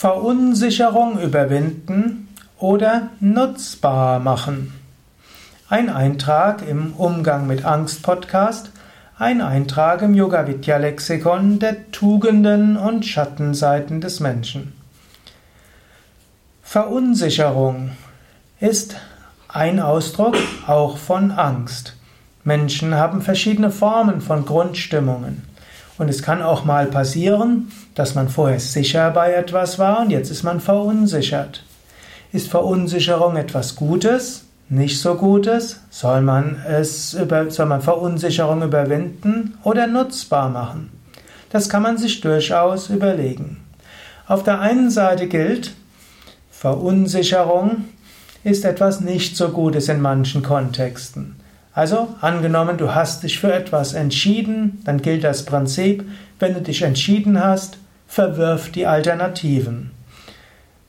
Verunsicherung überwinden oder nutzbar machen. Ein Eintrag im Umgang mit Angst Podcast, ein Eintrag im Yoga Vidya Lexikon der Tugenden und Schattenseiten des Menschen. Verunsicherung ist ein Ausdruck auch von Angst. Menschen haben verschiedene Formen von Grundstimmungen. Und es kann auch mal passieren, dass man vorher sicher bei etwas war und jetzt ist man verunsichert. Ist Verunsicherung etwas Gutes? Nicht so Gutes? Soll man es über, soll man Verunsicherung überwinden oder nutzbar machen? Das kann man sich durchaus überlegen. Auf der einen Seite gilt, Verunsicherung ist etwas nicht so Gutes in manchen Kontexten. Also, angenommen, du hast dich für etwas entschieden, dann gilt das Prinzip, wenn du dich entschieden hast, verwirf die Alternativen.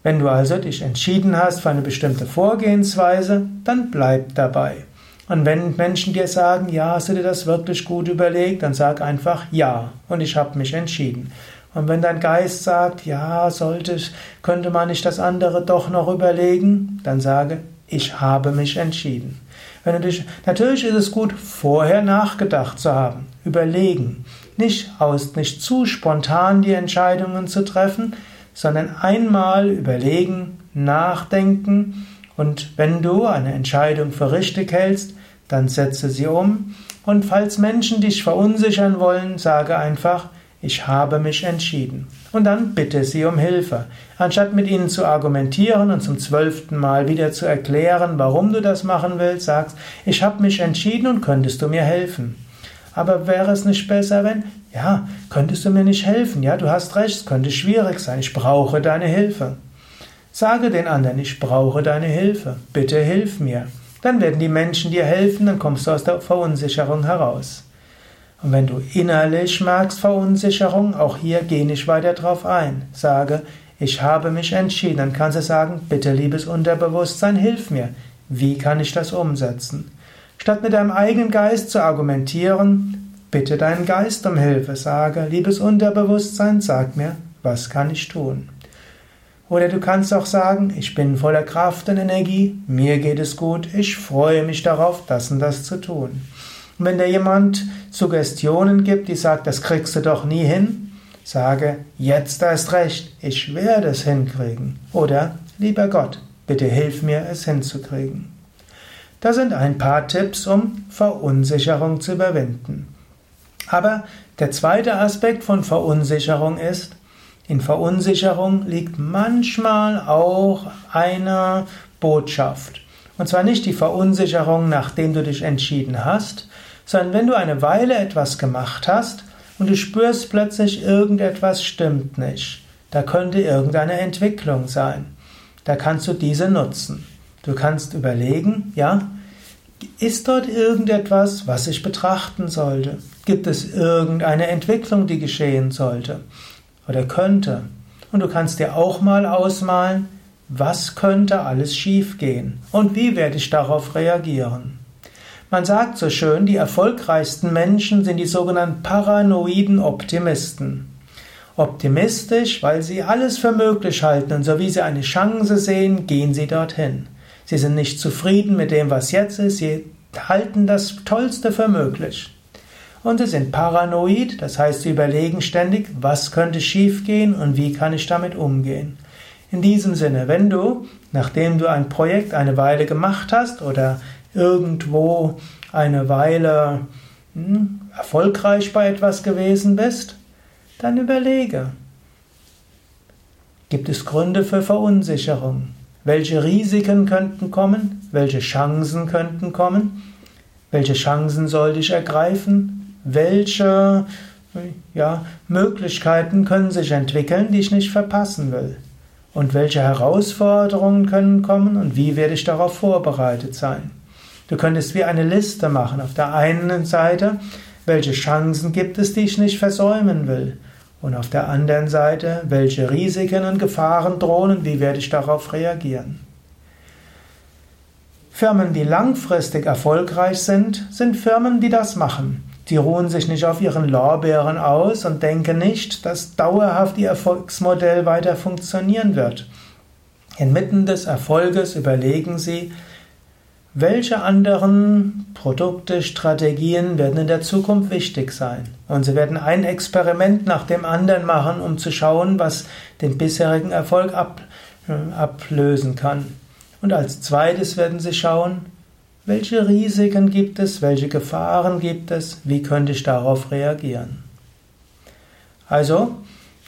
Wenn du also dich entschieden hast für eine bestimmte Vorgehensweise, dann bleib dabei. Und wenn Menschen dir sagen, ja, hast du dir das wirklich gut überlegt, dann sag einfach ja und ich habe mich entschieden. Und wenn dein Geist sagt, ja, sollte könnte man nicht das andere doch noch überlegen, dann sage, ich habe mich entschieden. Wenn du dich, natürlich ist es gut, vorher nachgedacht zu haben, überlegen, nicht aus, nicht zu spontan die Entscheidungen zu treffen, sondern einmal überlegen, nachdenken. Und wenn du eine Entscheidung für richtig hältst, dann setze sie um. Und falls Menschen dich verunsichern wollen, sage einfach, ich habe mich entschieden. Und dann bitte sie um Hilfe. Anstatt mit ihnen zu argumentieren und zum zwölften Mal wieder zu erklären, warum du das machen willst, sagst, ich habe mich entschieden und könntest du mir helfen. Aber wäre es nicht besser, wenn, ja, könntest du mir nicht helfen? Ja, du hast recht, es könnte schwierig sein, ich brauche deine Hilfe. Sage den anderen, ich brauche deine Hilfe, bitte hilf mir. Dann werden die Menschen dir helfen, dann kommst du aus der Verunsicherung heraus. Und wenn du innerlich merkst Verunsicherung, auch hier geh nicht weiter drauf ein. Sage, ich habe mich entschieden. Dann kannst du sagen, bitte liebes Unterbewusstsein, hilf mir. Wie kann ich das umsetzen? Statt mit deinem eigenen Geist zu argumentieren, bitte deinen Geist um Hilfe. Sage, liebes Unterbewusstsein, sag mir, was kann ich tun? Oder du kannst auch sagen, ich bin voller Kraft und Energie, mir geht es gut, ich freue mich darauf, das und das zu tun. Und wenn dir jemand Suggestionen gibt, die sagt, das kriegst du doch nie hin, sage, jetzt erst recht, ich werde es hinkriegen. Oder, lieber Gott, bitte hilf mir, es hinzukriegen. Das sind ein paar Tipps, um Verunsicherung zu überwinden. Aber der zweite Aspekt von Verunsicherung ist, in Verunsicherung liegt manchmal auch eine Botschaft. Und zwar nicht die Verunsicherung, nachdem du dich entschieden hast, sondern wenn du eine Weile etwas gemacht hast und du spürst plötzlich, irgendetwas stimmt nicht, da könnte irgendeine Entwicklung sein, da kannst du diese nutzen. Du kannst überlegen, ja, ist dort irgendetwas, was ich betrachten sollte? Gibt es irgendeine Entwicklung, die geschehen sollte oder könnte? Und du kannst dir auch mal ausmalen, was könnte alles schiefgehen und wie werde ich darauf reagieren? Man sagt so schön, die erfolgreichsten Menschen sind die sogenannten paranoiden Optimisten. Optimistisch, weil sie alles für möglich halten und so wie sie eine Chance sehen, gehen sie dorthin. Sie sind nicht zufrieden mit dem, was jetzt ist, sie halten das Tollste für möglich. Und sie sind paranoid, das heißt, sie überlegen ständig, was könnte schiefgehen und wie kann ich damit umgehen. In diesem Sinne, wenn du, nachdem du ein Projekt eine Weile gemacht hast oder irgendwo eine Weile hm, erfolgreich bei etwas gewesen bist, dann überlege, gibt es Gründe für Verunsicherung? Welche Risiken könnten kommen? Welche Chancen könnten kommen? Welche Chancen sollte ich ergreifen? Welche ja, Möglichkeiten können sich entwickeln, die ich nicht verpassen will? Und welche Herausforderungen können kommen und wie werde ich darauf vorbereitet sein? Du könntest wie eine Liste machen. Auf der einen Seite, welche Chancen gibt es, die ich nicht versäumen will? Und auf der anderen Seite, welche Risiken und Gefahren drohen und wie werde ich darauf reagieren? Firmen, die langfristig erfolgreich sind, sind Firmen, die das machen. Sie ruhen sich nicht auf ihren Lorbeeren aus und denken nicht, dass dauerhaft ihr Erfolgsmodell weiter funktionieren wird. Inmitten des Erfolges überlegen Sie, welche anderen Produkte, Strategien werden in der Zukunft wichtig sein? Und Sie werden ein Experiment nach dem anderen machen, um zu schauen, was den bisherigen Erfolg ab, äh, ablösen kann. Und als zweites werden Sie schauen, welche Risiken gibt es, welche Gefahren gibt es, wie könnte ich darauf reagieren. Also,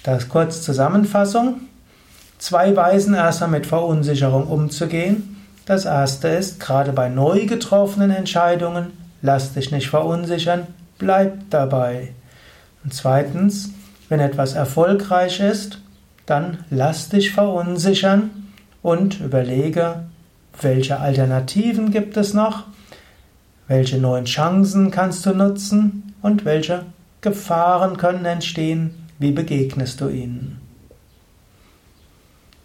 das kurz Zusammenfassung. Zwei Weisen erstmal mit Verunsicherung umzugehen. Das erste ist, gerade bei neu getroffenen Entscheidungen, lass dich nicht verunsichern, bleib dabei. Und zweitens, wenn etwas erfolgreich ist, dann lass dich verunsichern und überlege, welche Alternativen gibt es noch? Welche neuen Chancen kannst du nutzen? Und welche Gefahren können entstehen? Wie begegnest du ihnen?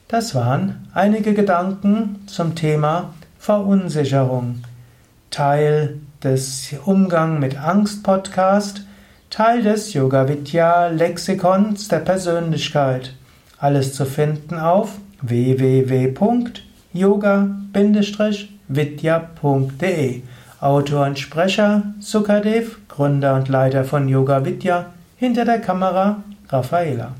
Das waren einige Gedanken zum Thema Verunsicherung. Teil des Umgang mit Angst Podcast, Teil des Yoga Vidya Lexikons der Persönlichkeit. Alles zu finden auf www yoga-vidya.de Autor und Sprecher Sukadev, Gründer und Leiter von Yoga Vidya, hinter der Kamera Raffaela.